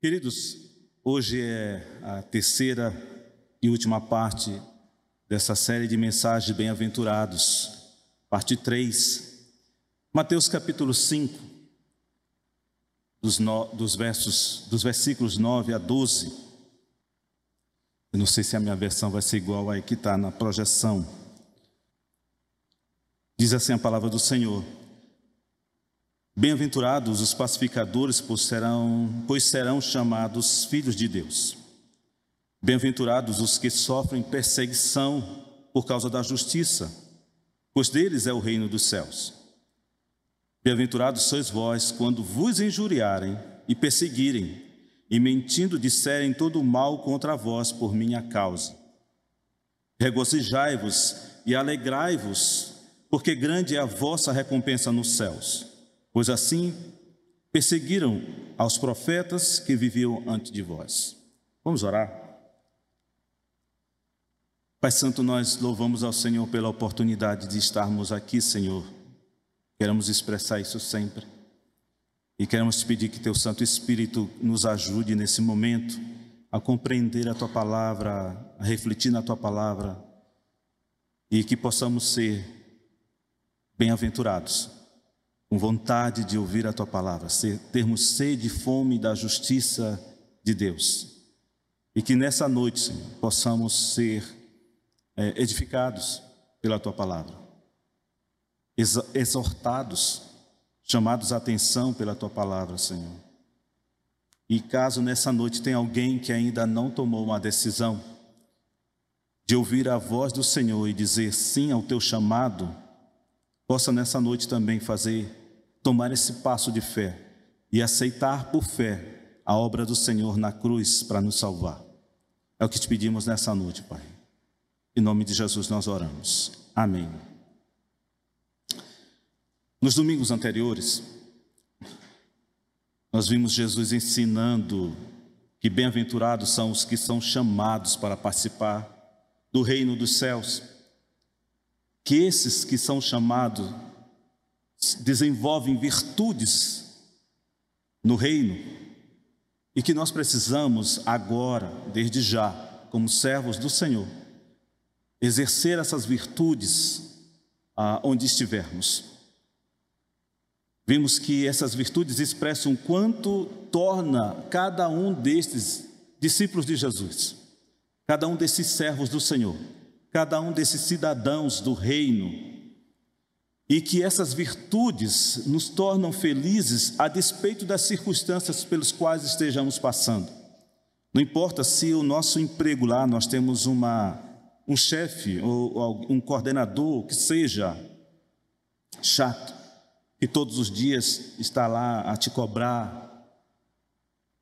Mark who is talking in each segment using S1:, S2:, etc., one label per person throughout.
S1: Queridos, hoje é a terceira e última parte dessa série de mensagens bem-aventurados, parte 3. Mateus capítulo 5, dos, no, dos, versos, dos versículos 9 a 12. Eu não sei se a minha versão vai ser igual aí que está na projeção. Diz assim a palavra do Senhor. Bem-aventurados os pacificadores, pois serão, pois serão chamados filhos de Deus. Bem-aventurados os que sofrem perseguição por causa da justiça, pois deles é o reino dos céus. Bem-aventurados sois vós quando vos injuriarem e perseguirem, e mentindo disserem todo o mal contra vós por minha causa. Regozijai-vos e alegrai-vos, porque grande é a vossa recompensa nos céus pois assim perseguiram aos profetas que viviam antes de vós. Vamos orar? Pai Santo, nós louvamos ao Senhor pela oportunidade de estarmos aqui, Senhor. Queremos expressar isso sempre. E queremos pedir que Teu Santo Espírito nos ajude nesse momento a compreender a Tua palavra, a refletir na Tua palavra e que possamos ser bem-aventurados com vontade de ouvir a tua palavra, termos sede e fome da justiça de Deus. E que nessa noite, Senhor, possamos ser é, edificados pela tua palavra, exortados, chamados a atenção pela tua palavra, Senhor. E caso nessa noite tenha alguém que ainda não tomou uma decisão de ouvir a voz do Senhor e dizer sim ao teu chamado, possa nessa noite também fazer tomar esse passo de fé e aceitar por fé a obra do Senhor na cruz para nos salvar. É o que te pedimos nessa noite, Pai. Em nome de Jesus nós oramos. Amém. Nos domingos anteriores, nós vimos Jesus ensinando que bem-aventurados são os que são chamados para participar do reino dos céus. Que esses que são chamados desenvolvem virtudes no reino e que nós precisamos agora, desde já, como servos do Senhor, exercer essas virtudes ah, onde estivermos. Vimos que essas virtudes expressam quanto torna cada um destes discípulos de Jesus, cada um desses servos do Senhor, cada um desses cidadãos do reino, e que essas virtudes nos tornam felizes a despeito das circunstâncias pelas quais estejamos passando. Não importa se o nosso emprego lá nós temos uma, um chefe ou um coordenador que seja chato, que todos os dias está lá a te cobrar,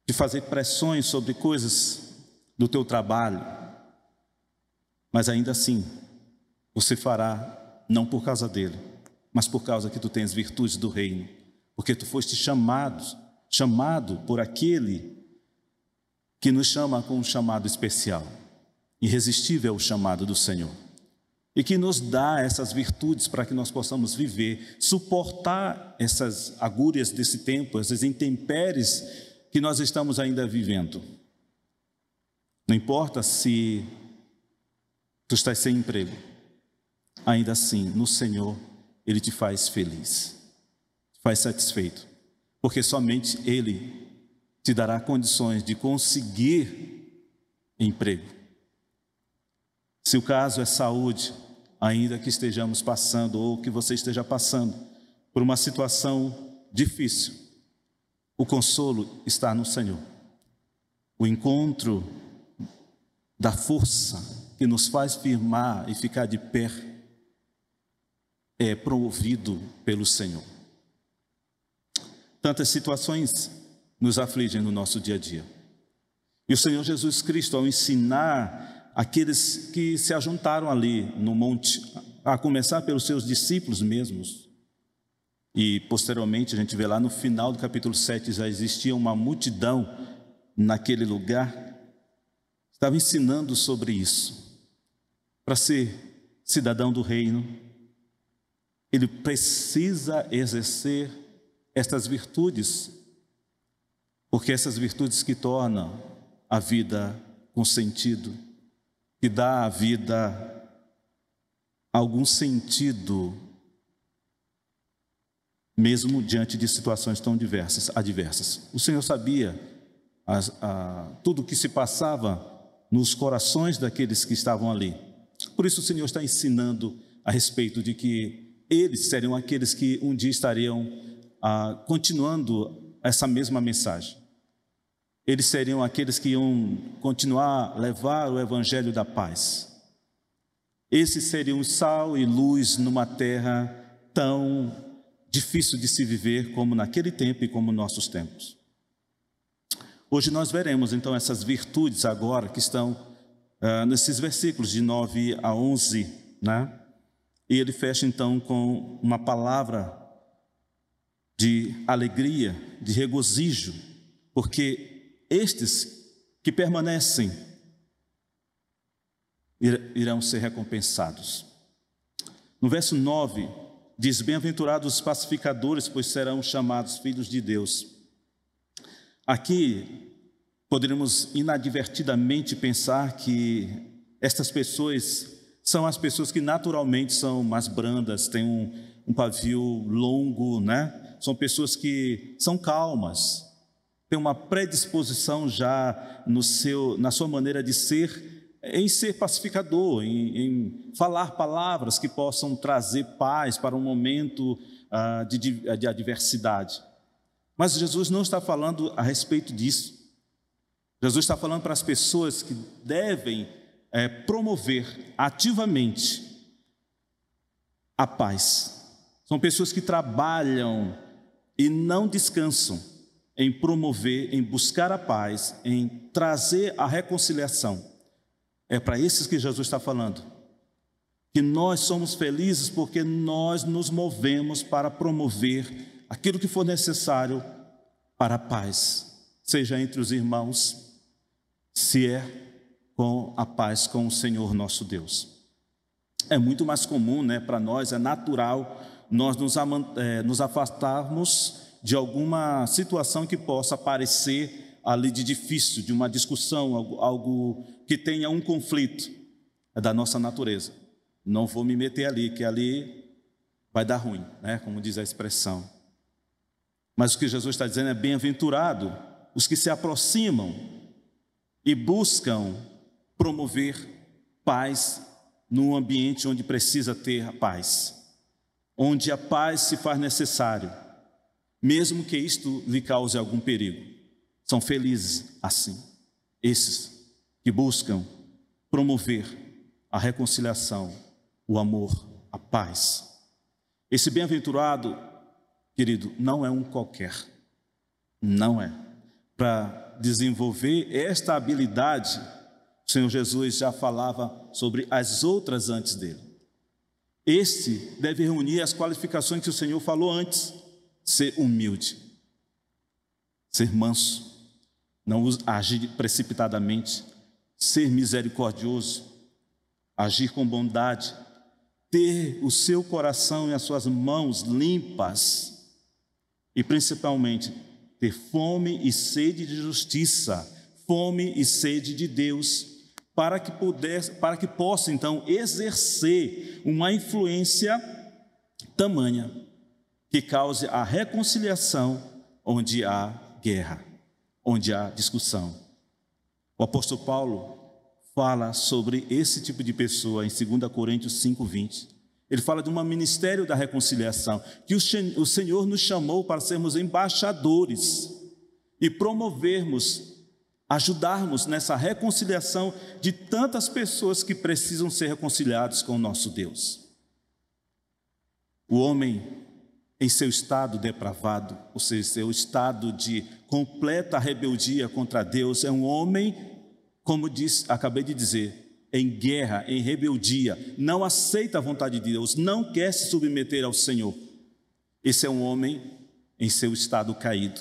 S1: de fazer pressões sobre coisas do teu trabalho, mas ainda assim você fará não por causa dele, mas por causa que tu tens virtudes do reino, porque tu foste chamado, chamado por aquele que nos chama com um chamado especial. Irresistível é o chamado do Senhor. E que nos dá essas virtudes para que nós possamos viver, suportar essas agúrias desse tempo, essas intempéries que nós estamos ainda vivendo. Não importa se tu estás sem emprego, ainda assim, no Senhor, ele te faz feliz, te faz satisfeito, porque somente Ele te dará condições de conseguir emprego. Se o caso é saúde, ainda que estejamos passando ou que você esteja passando por uma situação difícil, o consolo está no Senhor. O encontro da força que nos faz firmar e ficar de pé é promovido pelo Senhor. Tantas situações nos afligem no nosso dia a dia. E o Senhor Jesus Cristo, ao ensinar aqueles que se ajuntaram ali no monte, a começar pelos seus discípulos mesmos, e posteriormente a gente vê lá no final do capítulo 7 já existia uma multidão naquele lugar, estava ensinando sobre isso. Para ser cidadão do reino, ele precisa exercer estas virtudes, Porque essas virtudes que tornam a vida com sentido, que dá à vida algum sentido, mesmo diante de situações tão diversas, adversas. O Senhor sabia as, a, tudo o que se passava nos corações daqueles que estavam ali. Por isso o Senhor está ensinando a respeito de que eles seriam aqueles que um dia estariam ah, continuando essa mesma mensagem. Eles seriam aqueles que iam continuar a levar o evangelho da paz. Esses seriam sal e luz numa terra tão difícil de se viver como naquele tempo e como nossos tempos. Hoje nós veremos então essas virtudes agora que estão uh, nesses versículos de 9 a 11, né? E ele fecha então com uma palavra de alegria, de regozijo, porque estes que permanecem irão ser recompensados. No verso 9, diz: Bem-aventurados os pacificadores, pois serão chamados filhos de Deus. Aqui poderíamos inadvertidamente pensar que estas pessoas são as pessoas que naturalmente são mais brandas, têm um, um pavio longo, né? São pessoas que são calmas, têm uma predisposição já no seu, na sua maneira de ser, em ser pacificador, em, em falar palavras que possam trazer paz para um momento uh, de, de adversidade. Mas Jesus não está falando a respeito disso. Jesus está falando para as pessoas que devem é, promover ativamente a paz. São pessoas que trabalham e não descansam em promover, em buscar a paz, em trazer a reconciliação. É para esses que Jesus está falando. Que nós somos felizes porque nós nos movemos para promover aquilo que for necessário para a paz, seja entre os irmãos, se é com a paz com o Senhor nosso Deus. É muito mais comum, né, para nós, é natural nós nos, é, nos afastarmos de alguma situação que possa parecer ali de difícil, de uma discussão, algo, algo que tenha um conflito. É da nossa natureza. Não vou me meter ali, que ali vai dar ruim, né? como diz a expressão. Mas o que Jesus está dizendo é bem-aventurado os que se aproximam e buscam promover paz num ambiente onde precisa ter paz, onde a paz se faz necessário, mesmo que isto lhe cause algum perigo. São felizes assim, esses que buscam promover a reconciliação, o amor, a paz. Esse bem-aventurado Querido, não é um qualquer. Não é. Para desenvolver esta habilidade, o Senhor Jesus já falava sobre as outras antes dele. Este deve reunir as qualificações que o Senhor falou antes: ser humilde, ser manso, não agir precipitadamente, ser misericordioso, agir com bondade, ter o seu coração e as suas mãos limpas e principalmente ter fome e sede de justiça, fome e sede de Deus, para que pudesse, para que possa então exercer uma influência tamanha que cause a reconciliação onde há guerra, onde há discussão. O apóstolo Paulo fala sobre esse tipo de pessoa em 2 Coríntios 5:20. Ele fala de um ministério da reconciliação, que o Senhor nos chamou para sermos embaixadores e promovermos, ajudarmos nessa reconciliação de tantas pessoas que precisam ser reconciliadas com o nosso Deus. O homem, em seu estado depravado, ou seja, seu estado de completa rebeldia contra Deus, é um homem, como diz, acabei de dizer, em guerra, em rebeldia, não aceita a vontade de Deus, não quer se submeter ao Senhor. Esse é um homem em seu estado caído.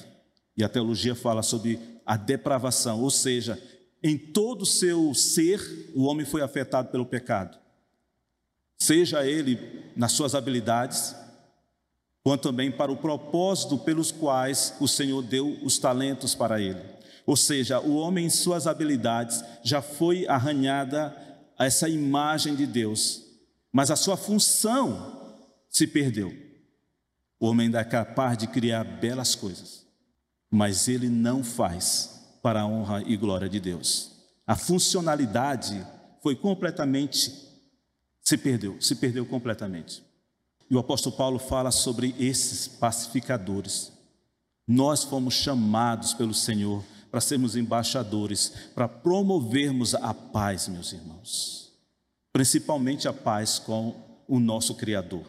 S1: E a teologia fala sobre a depravação, ou seja, em todo o seu ser, o homem foi afetado pelo pecado. Seja ele nas suas habilidades, quanto também para o propósito pelos quais o Senhor deu os talentos para ele. Ou seja, o homem em suas habilidades já foi arranhada a essa imagem de Deus, mas a sua função se perdeu. O homem ainda é capaz de criar belas coisas, mas ele não faz para a honra e glória de Deus. A funcionalidade foi completamente se perdeu, se perdeu completamente. E o apóstolo Paulo fala sobre esses pacificadores. Nós fomos chamados pelo Senhor para sermos embaixadores, para promovermos a paz, meus irmãos. Principalmente a paz com o nosso Criador.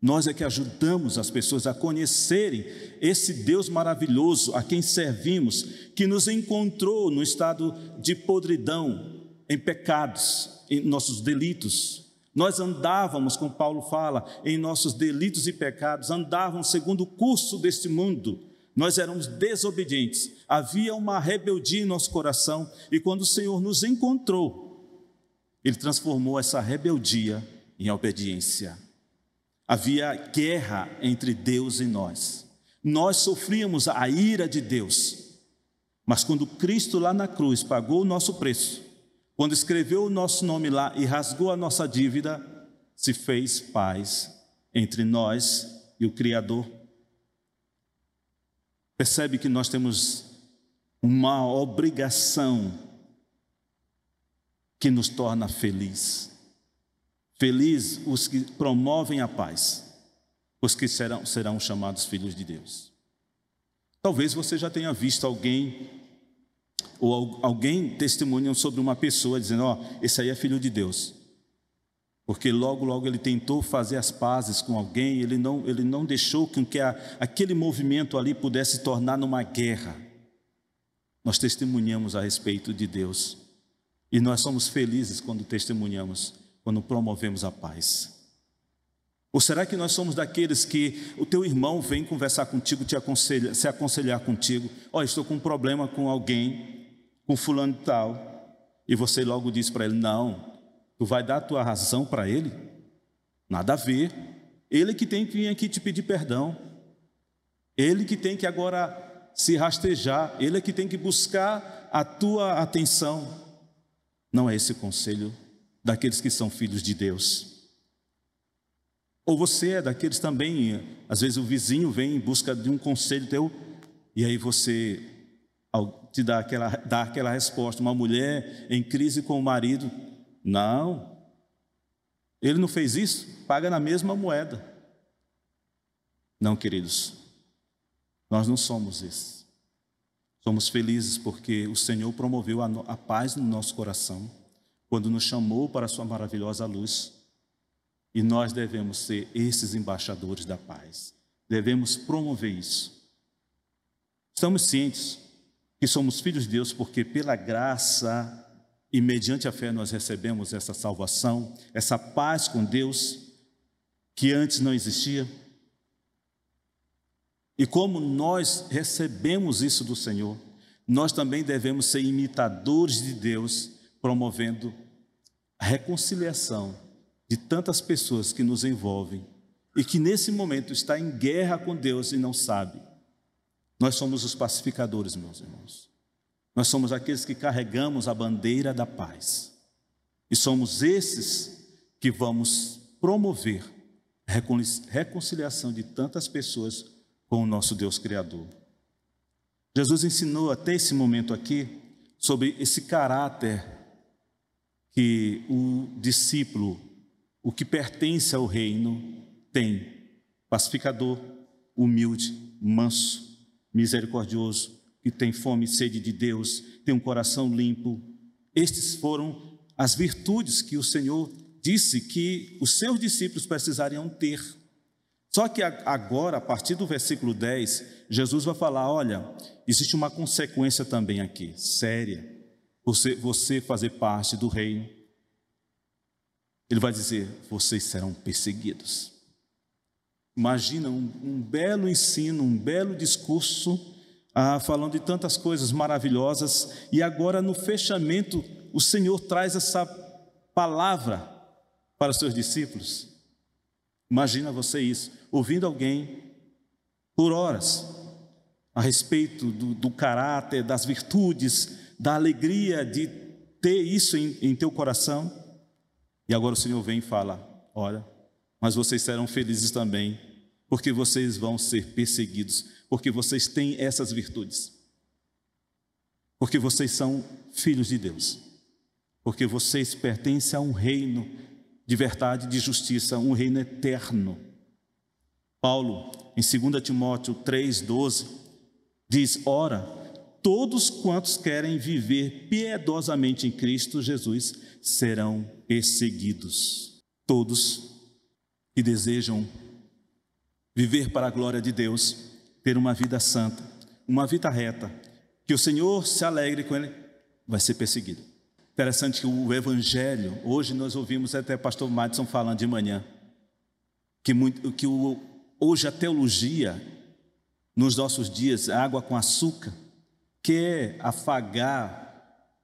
S1: Nós é que ajudamos as pessoas a conhecerem esse Deus maravilhoso a quem servimos, que nos encontrou no estado de podridão, em pecados, em nossos delitos, nós andávamos, como Paulo fala, em nossos delitos e pecados, andávamos segundo o curso deste mundo. Nós éramos desobedientes, havia uma rebeldia em nosso coração, e quando o Senhor nos encontrou, Ele transformou essa rebeldia em obediência. Havia guerra entre Deus e nós. Nós sofríamos a ira de Deus, mas quando Cristo lá na cruz pagou o nosso preço, quando escreveu o nosso nome lá e rasgou a nossa dívida, se fez paz entre nós e o Criador. Percebe que nós temos uma obrigação que nos torna feliz. Feliz os que promovem a paz, os que serão, serão chamados filhos de Deus. Talvez você já tenha visto alguém ou alguém testemunham sobre uma pessoa dizendo: Ó, oh, esse aí é filho de Deus. Porque logo, logo ele tentou fazer as pazes com alguém, ele não, ele não deixou que a, aquele movimento ali pudesse se tornar numa guerra. Nós testemunhamos a respeito de Deus. E nós somos felizes quando testemunhamos, quando promovemos a paz. Ou será que nós somos daqueles que o teu irmão vem conversar contigo, te aconselha, se aconselhar contigo? Olha, estou com um problema com alguém, com fulano e tal, e você logo diz para ele: Não, tu vai dar a tua razão para ele? Nada a ver. Ele que tem que vir aqui te pedir perdão. Ele que tem que agora se rastejar. Ele é que tem que buscar a tua atenção. Não é esse o conselho daqueles que são filhos de Deus. Ou você é daqueles também, às vezes o vizinho vem em busca de um conselho teu, e aí você te dar aquela, dar aquela resposta. Uma mulher em crise com o marido, não. Ele não fez isso? Paga na mesma moeda. Não, queridos, nós não somos esses. Somos felizes porque o Senhor promoveu a, a paz no nosso coração quando nos chamou para a Sua maravilhosa luz. E nós devemos ser esses embaixadores da paz. Devemos promover isso. Estamos cientes que somos filhos de Deus porque pela graça e mediante a fé nós recebemos essa salvação, essa paz com Deus que antes não existia. E como nós recebemos isso do Senhor, nós também devemos ser imitadores de Deus, promovendo a reconciliação de tantas pessoas que nos envolvem e que nesse momento está em guerra com Deus e não sabe. Nós somos os pacificadores, meus irmãos. Nós somos aqueles que carregamos a bandeira da paz. E somos esses que vamos promover a reconciliação de tantas pessoas com o nosso Deus Criador. Jesus ensinou até esse momento aqui sobre esse caráter que o discípulo, o que pertence ao reino, tem: pacificador, humilde, manso, misericordioso, que tem fome e sede de Deus, tem um coração limpo. Estes foram as virtudes que o Senhor disse que os seus discípulos precisariam ter. Só que agora, a partir do versículo 10, Jesus vai falar: olha, existe uma consequência também aqui, séria, você, você fazer parte do reino. Ele vai dizer: vocês serão perseguidos. Imagina um, um belo ensino, um belo discurso, ah, falando de tantas coisas maravilhosas, e agora no fechamento, o Senhor traz essa palavra para os seus discípulos. Imagina você isso, ouvindo alguém por horas a respeito do, do caráter, das virtudes, da alegria de ter isso em, em teu coração. E agora o Senhor vem e fala: Olha, mas vocês serão felizes também, porque vocês vão ser perseguidos, porque vocês têm essas virtudes, porque vocês são filhos de Deus, porque vocês pertencem a um reino de verdade de justiça, um reino eterno. Paulo, em 2 Timóteo 3,12, diz: Ora, todos quantos querem viver piedosamente em Cristo Jesus serão perseguidos. Todos que desejam viver para a glória de Deus, ter uma vida santa, uma vida reta, que o Senhor se alegre com ele, vai ser perseguido. Interessante que o Evangelho, hoje nós ouvimos até o pastor Madison falando de manhã, que, muito, que o, hoje a teologia, nos nossos dias, água com açúcar, quer afagar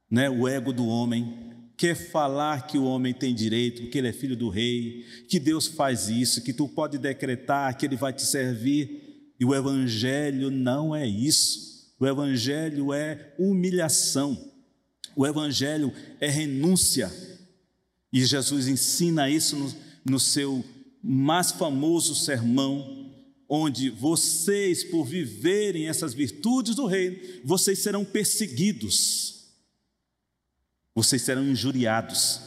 S1: né, o ego do homem, quer falar que o homem tem direito, que ele é filho do rei, que Deus faz isso, que tu pode decretar que ele vai te servir. E o evangelho não é isso. O evangelho é humilhação. O evangelho é renúncia. E Jesus ensina isso no, no seu mais famoso sermão, onde vocês, por viverem essas virtudes do reino, vocês serão perseguidos vocês serão injuriados.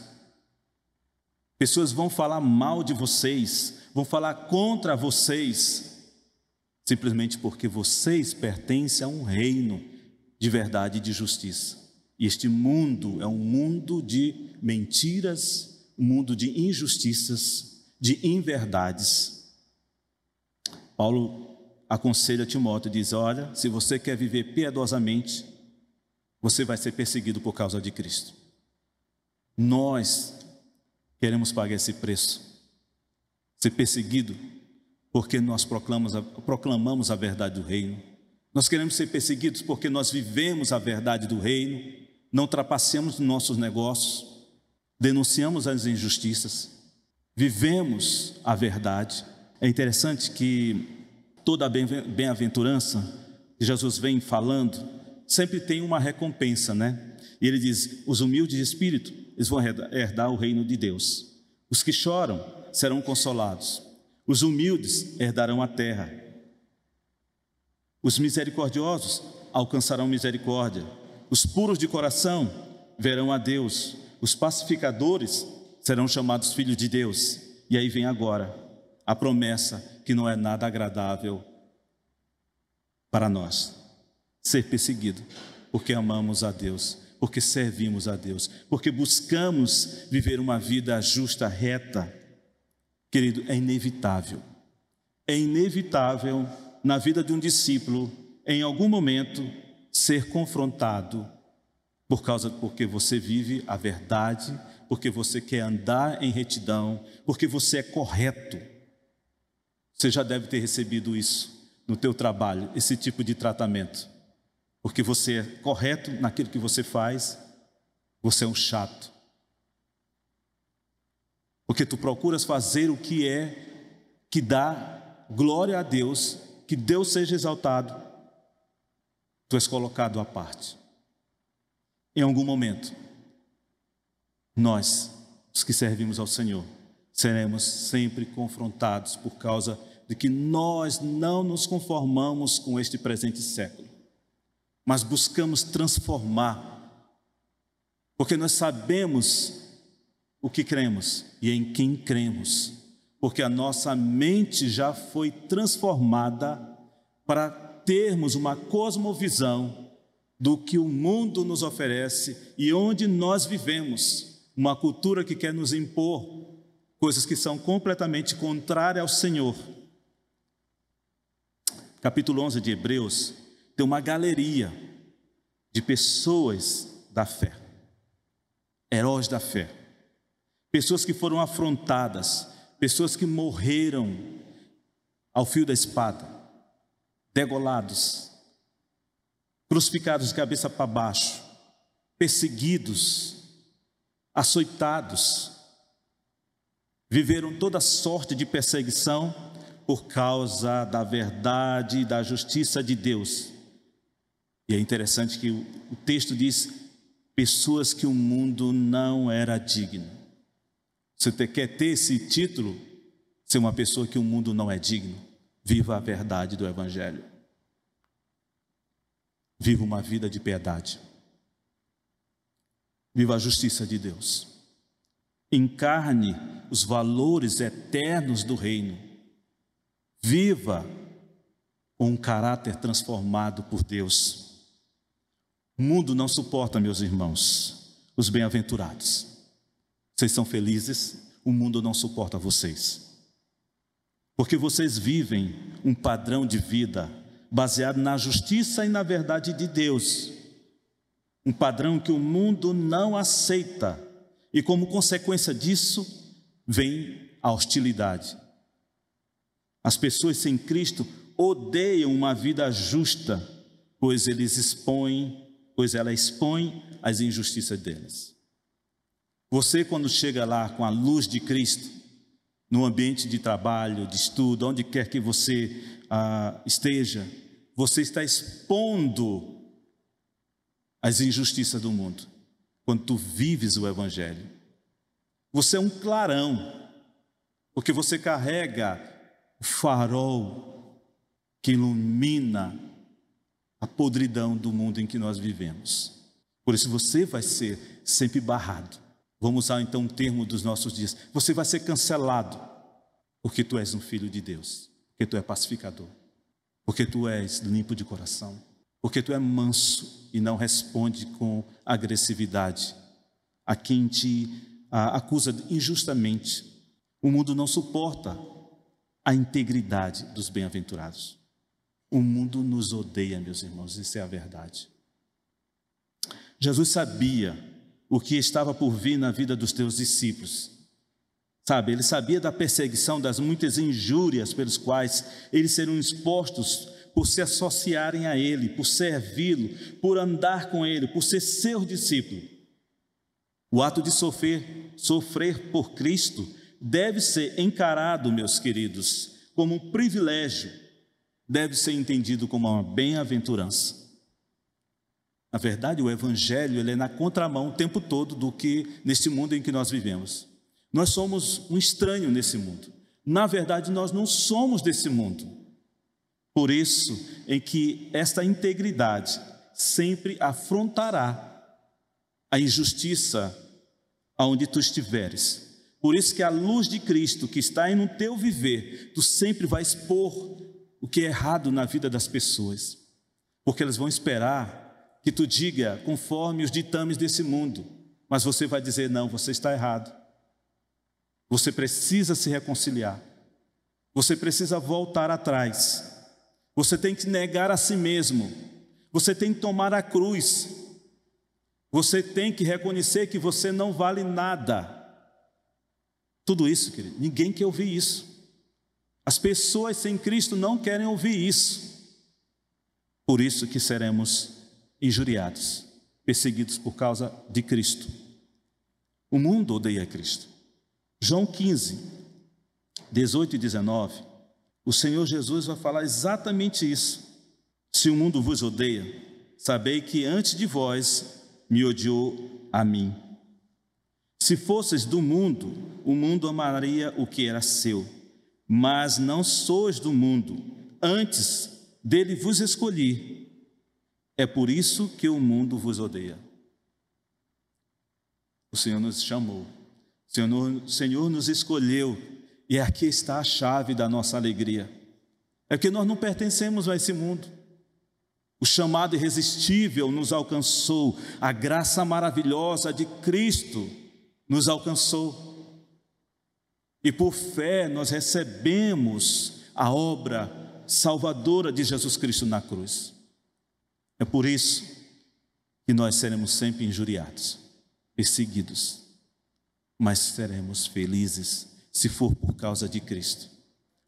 S1: Pessoas vão falar mal de vocês, vão falar contra vocês, simplesmente porque vocês pertencem a um reino de verdade e de justiça. E este mundo é um mundo de mentiras, um mundo de injustiças, de inverdades. Paulo aconselha Timóteo e diz: Olha, se você quer viver piedosamente, você vai ser perseguido por causa de Cristo. Nós queremos pagar esse preço, ser perseguido, porque nós proclamamos a, proclamamos a verdade do reino. Nós queremos ser perseguidos porque nós vivemos a verdade do reino, não trapaceamos nossos negócios, denunciamos as injustiças, vivemos a verdade. É interessante que toda a bem-aventurança que Jesus vem falando sempre tem uma recompensa, né? E ele diz: os humildes de espírito, eles vão herdar o reino de Deus. Os que choram serão consolados. Os humildes herdarão a terra. Os misericordiosos alcançarão misericórdia. Os puros de coração verão a Deus. Os pacificadores serão chamados filhos de Deus. E aí vem agora a promessa que não é nada agradável para nós: ser perseguido, porque amamos a Deus porque servimos a Deus, porque buscamos viver uma vida justa, reta. Querido, é inevitável. É inevitável na vida de um discípulo, em algum momento, ser confrontado por causa porque você vive a verdade, porque você quer andar em retidão, porque você é correto. Você já deve ter recebido isso no teu trabalho, esse tipo de tratamento porque você é correto naquilo que você faz, você é um chato. Porque tu procuras fazer o que é que dá glória a Deus, que Deus seja exaltado, tu és colocado à parte. Em algum momento, nós, os que servimos ao Senhor, seremos sempre confrontados por causa de que nós não nos conformamos com este presente século mas buscamos transformar, porque nós sabemos o que cremos e em quem cremos, porque a nossa mente já foi transformada para termos uma cosmovisão do que o mundo nos oferece e onde nós vivemos, uma cultura que quer nos impor coisas que são completamente contrárias ao Senhor. Capítulo 11 de Hebreus tem uma galeria de pessoas da fé, heróis da fé, pessoas que foram afrontadas, pessoas que morreram ao fio da espada, degolados, crucificados de cabeça para baixo, perseguidos, açoitados, viveram toda sorte de perseguição por causa da verdade e da justiça de Deus. E é interessante que o texto diz: pessoas que o mundo não era digno. Você quer ter esse título? Ser uma pessoa que o mundo não é digno. Viva a verdade do Evangelho. Viva uma vida de piedade. Viva a justiça de Deus. Encarne os valores eternos do reino. Viva um caráter transformado por Deus. O mundo não suporta, meus irmãos, os bem-aventurados. Vocês são felizes, o mundo não suporta vocês. Porque vocês vivem um padrão de vida baseado na justiça e na verdade de Deus. Um padrão que o mundo não aceita. E como consequência disso, vem a hostilidade. As pessoas sem Cristo odeiam uma vida justa, pois eles expõem pois ela expõe as injustiças delas. Você, quando chega lá com a luz de Cristo, no ambiente de trabalho, de estudo, onde quer que você ah, esteja, você está expondo as injustiças do mundo, quando tu vives o Evangelho. Você é um clarão, porque você carrega o farol que ilumina a podridão do mundo em que nós vivemos. Por isso você vai ser sempre barrado. Vamos usar então um termo dos nossos dias. Você vai ser cancelado, porque tu és um filho de Deus, porque tu és pacificador, porque tu és limpo de coração, porque tu és manso e não responde com agressividade a quem te acusa injustamente. O mundo não suporta a integridade dos bem-aventurados. O mundo nos odeia, meus irmãos, isso é a verdade. Jesus sabia o que estava por vir na vida dos teus discípulos. Sabe, ele sabia da perseguição, das muitas injúrias pelos quais eles seriam expostos por se associarem a ele, por servi-lo, por andar com ele, por ser seu discípulo. O ato de sofrer, sofrer por Cristo deve ser encarado, meus queridos, como um privilégio deve ser entendido como uma bem-aventurança. Na verdade, o Evangelho ele é na contramão o tempo todo do que nesse mundo em que nós vivemos. Nós somos um estranho nesse mundo. Na verdade, nós não somos desse mundo. Por isso, em que esta integridade sempre afrontará a injustiça aonde tu estiveres. Por isso que a luz de Cristo que está no teu viver, tu sempre vai expor o que é errado na vida das pessoas, porque elas vão esperar que tu diga conforme os ditames desse mundo, mas você vai dizer: não, você está errado. Você precisa se reconciliar, você precisa voltar atrás, você tem que negar a si mesmo, você tem que tomar a cruz, você tem que reconhecer que você não vale nada. Tudo isso, querido, ninguém quer ouvir isso. As pessoas sem Cristo não querem ouvir isso. Por isso que seremos injuriados, perseguidos por causa de Cristo. O mundo odeia Cristo. João 15, 18 e 19, o Senhor Jesus vai falar exatamente isso. Se o mundo vos odeia, sabei que antes de vós me odiou a mim. Se fosseis do mundo, o mundo amaria o que era seu mas não sois do mundo, antes dele vos escolhi. É por isso que o mundo vos odeia. O Senhor nos chamou, o Senhor, o Senhor nos escolheu, e aqui está a chave da nossa alegria. É que nós não pertencemos a esse mundo. O chamado irresistível nos alcançou, a graça maravilhosa de Cristo nos alcançou. E por fé nós recebemos a obra salvadora de Jesus Cristo na cruz. É por isso que nós seremos sempre injuriados, perseguidos, mas seremos felizes se for por causa de Cristo.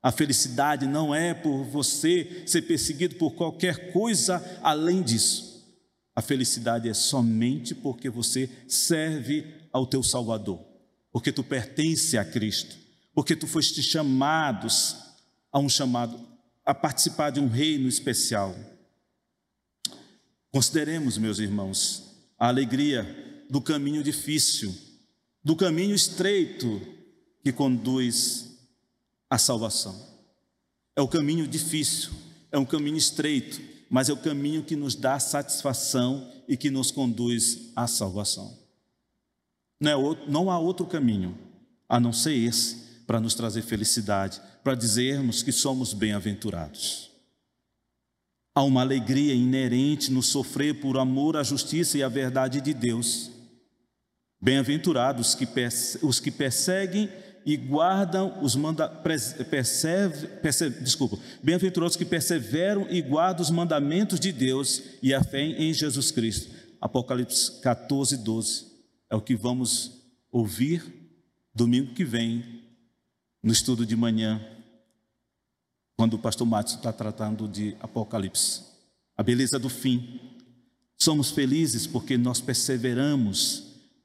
S1: A felicidade não é por você ser perseguido por qualquer coisa além disso. A felicidade é somente porque você serve ao teu Salvador, porque tu pertence a Cristo porque tu foste chamados a um chamado a participar de um reino especial. Consideremos, meus irmãos, a alegria do caminho difícil, do caminho estreito que conduz à salvação. É o caminho difícil, é um caminho estreito, mas é o caminho que nos dá satisfação e que nos conduz à salvação. Não, é outro, não há outro caminho a não ser esse para nos trazer felicidade, para dizermos que somos bem-aventurados. Há uma alegria inerente no sofrer por amor à justiça e à verdade de Deus. Bem-aventurados os que perseguem e guardam os mandamentos, bem-aventurados que perseveram e guardam os mandamentos de Deus e a fé em Jesus Cristo. Apocalipse 14, 12. É o que vamos ouvir domingo que vem, no estudo de manhã, quando o pastor Matos está tratando de Apocalipse. A beleza do fim. Somos felizes porque nós perseveramos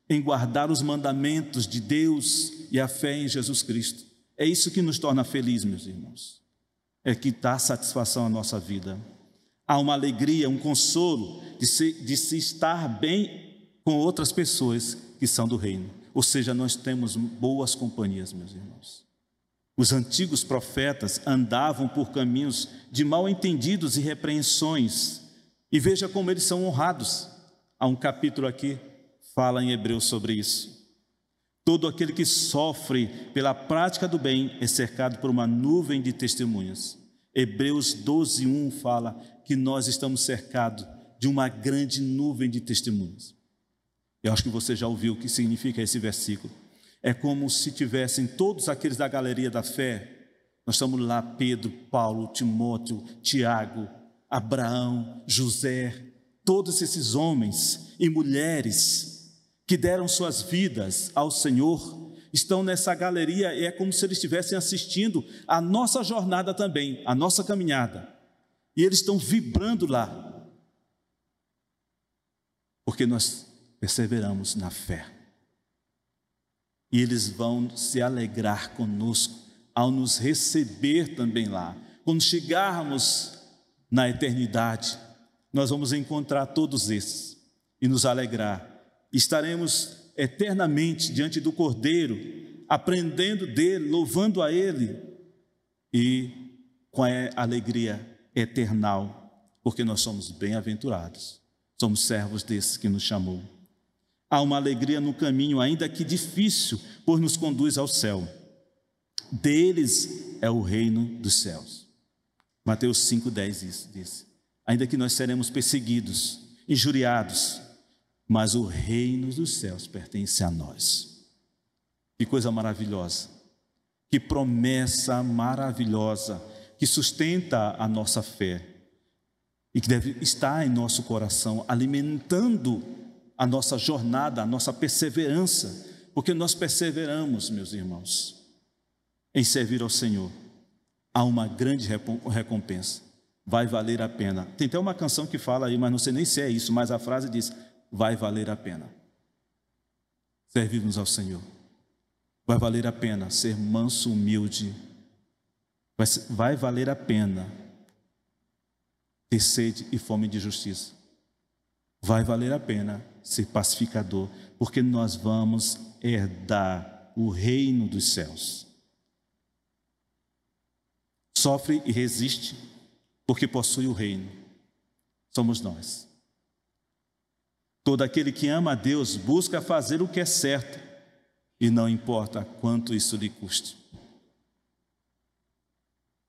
S1: em guardar os mandamentos de Deus e a fé em Jesus Cristo. É isso que nos torna felizes, meus irmãos. É que dá satisfação à nossa vida. Há uma alegria, um consolo de se, de se estar bem com outras pessoas que são do reino. Ou seja, nós temos boas companhias, meus irmãos. Os antigos profetas andavam por caminhos de mal entendidos e repreensões, e veja como eles são honrados. Há um capítulo aqui, fala em Hebreus sobre isso. Todo aquele que sofre pela prática do bem é cercado por uma nuvem de testemunhas. Hebreus 12, 1 fala que nós estamos cercados de uma grande nuvem de testemunhas. Eu acho que você já ouviu o que significa esse versículo. É como se tivessem todos aqueles da galeria da fé. Nós estamos lá, Pedro, Paulo, Timóteo, Tiago, Abraão, José, todos esses homens e mulheres que deram suas vidas ao Senhor, estão nessa galeria e é como se eles estivessem assistindo a nossa jornada também, a nossa caminhada. E eles estão vibrando lá. Porque nós perseveramos na fé. E eles vão se alegrar conosco ao nos receber também lá. Quando chegarmos na eternidade, nós vamos encontrar todos esses e nos alegrar. Estaremos eternamente diante do Cordeiro, aprendendo dele, louvando a ele e com a alegria eternal, porque nós somos bem-aventurados, somos servos desse que nos chamou. Há uma alegria no caminho, ainda que difícil, pois nos conduz ao céu. Deles é o reino dos céus. Mateus 5,10 diz: Ainda que nós seremos perseguidos, injuriados, mas o reino dos céus pertence a nós. Que coisa maravilhosa, que promessa maravilhosa, que sustenta a nossa fé e que deve estar em nosso coração, alimentando a nossa jornada, a nossa perseverança, porque nós perseveramos, meus irmãos, em servir ao Senhor. Há uma grande recompensa. Vai valer a pena. Tem até uma canção que fala aí, mas não sei nem se é isso, mas a frase diz: vai valer a pena. Servirmos ao Senhor. Vai valer a pena ser manso, humilde. Vai, valer a pena ter sede e fome de justiça. Vai valer a pena ser pacificador, porque nós vamos herdar o reino dos céus. Sofre e resiste, porque possui o reino. Somos nós. Todo aquele que ama a Deus busca fazer o que é certo, e não importa quanto isso lhe custe.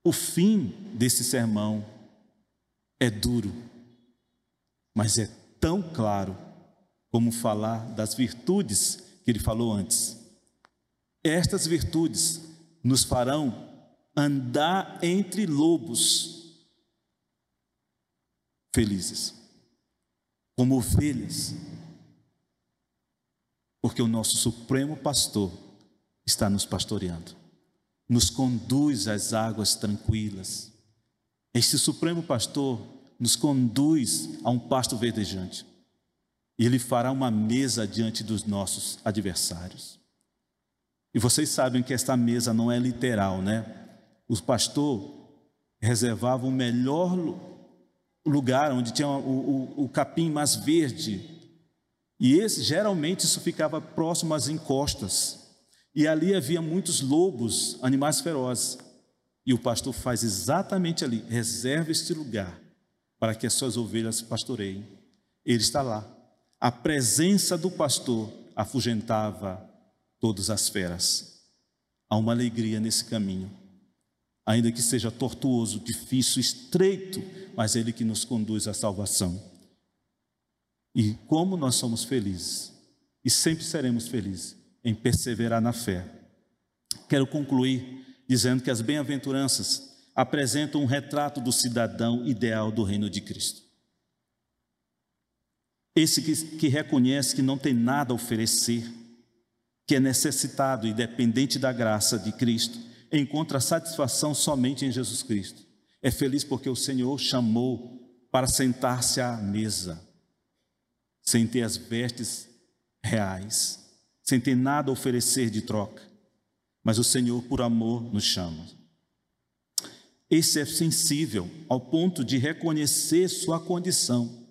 S1: O fim desse sermão é duro, mas é tão claro como falar das virtudes que ele falou antes. Estas virtudes nos farão andar entre lobos felizes, como ovelhas, porque o nosso Supremo Pastor está nos pastoreando, nos conduz às águas tranquilas. Este Supremo Pastor nos conduz a um pasto verdejante. Ele fará uma mesa diante dos nossos adversários. E vocês sabem que esta mesa não é literal, né? O pastor reservava o melhor lugar onde tinha o, o, o capim mais verde. E esse, geralmente isso ficava próximo às encostas. E ali havia muitos lobos, animais ferozes. E o pastor faz exatamente ali, reserva este lugar para que as suas ovelhas pastoreiem. Ele está lá. A presença do pastor afugentava todas as feras. Há uma alegria nesse caminho, ainda que seja tortuoso, difícil, estreito, mas Ele que nos conduz à salvação. E como nós somos felizes, e sempre seremos felizes, em perseverar na fé. Quero concluir dizendo que as bem-aventuranças apresentam um retrato do cidadão ideal do reino de Cristo. Esse que, que reconhece que não tem nada a oferecer, que é necessitado e dependente da graça de Cristo, encontra satisfação somente em Jesus Cristo. É feliz porque o Senhor chamou para sentar-se à mesa, sem ter as vestes reais, sem ter nada a oferecer de troca. Mas o Senhor, por amor, nos chama. Esse é sensível ao ponto de reconhecer sua condição,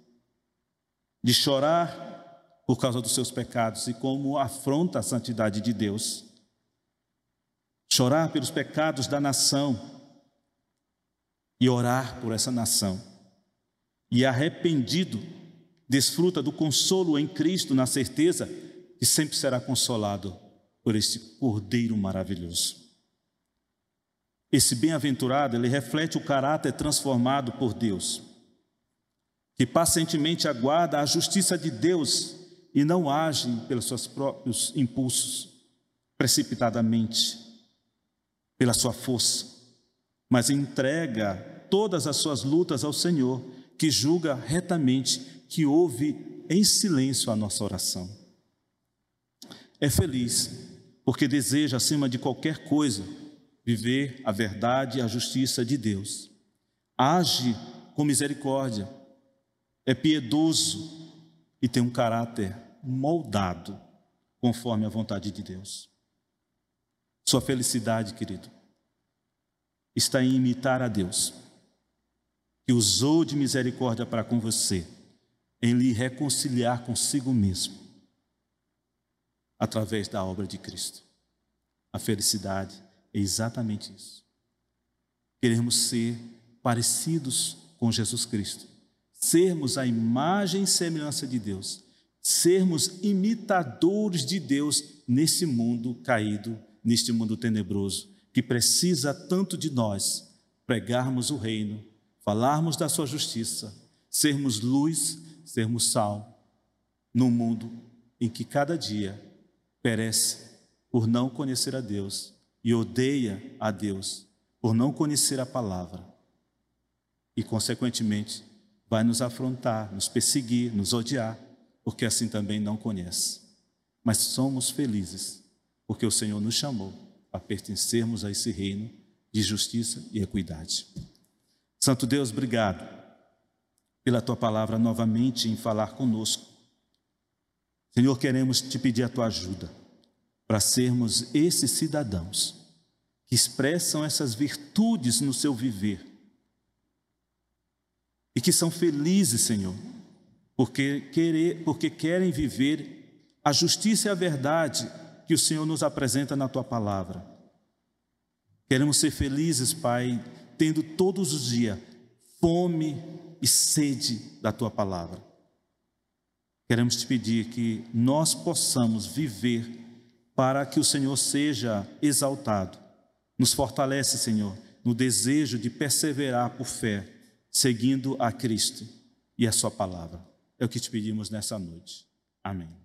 S1: de chorar por causa dos seus pecados e como afronta a santidade de Deus. Chorar pelos pecados da nação e orar por essa nação. E arrependido, desfruta do consolo em Cristo, na certeza que sempre será consolado por este Cordeiro maravilhoso. Esse bem-aventurado, ele reflete o caráter transformado por Deus, que pacientemente aguarda a justiça de Deus e não agem pelos seus próprios impulsos, precipitadamente, pela sua força, mas entrega todas as suas lutas ao Senhor, que julga retamente, que ouve em silêncio a nossa oração. É feliz, porque deseja, acima de qualquer coisa, viver a verdade e a justiça de Deus. Age com misericórdia, é piedoso, e tem um caráter moldado conforme a vontade de Deus. Sua felicidade, querido, está em imitar a Deus, que usou de misericórdia para com você, em lhe reconciliar consigo mesmo, através da obra de Cristo. A felicidade é exatamente isso. Queremos ser parecidos com Jesus Cristo sermos a imagem e semelhança de Deus, sermos imitadores de Deus nesse mundo caído, neste mundo tenebroso, que precisa tanto de nós pregarmos o reino, falarmos da sua justiça, sermos luz, sermos sal, num mundo em que cada dia perece por não conhecer a Deus e odeia a Deus por não conhecer a palavra e, consequentemente, vai nos afrontar, nos perseguir, nos odiar, porque assim também não conhece. Mas somos felizes, porque o Senhor nos chamou a pertencermos a esse reino de justiça e equidade. Santo Deus, obrigado pela tua palavra novamente em falar conosco. Senhor, queremos te pedir a tua ajuda para sermos esses cidadãos que expressam essas virtudes no seu viver e que são felizes, Senhor, porque, querer, porque querem viver a justiça e a verdade que o Senhor nos apresenta na tua palavra. Queremos ser felizes, Pai, tendo todos os dias fome e sede da tua palavra. Queremos te pedir que nós possamos viver para que o Senhor seja exaltado. Nos fortalece, Senhor, no desejo de perseverar por fé seguindo a Cristo e a Sua palavra. É o que te pedimos nessa noite. Amém.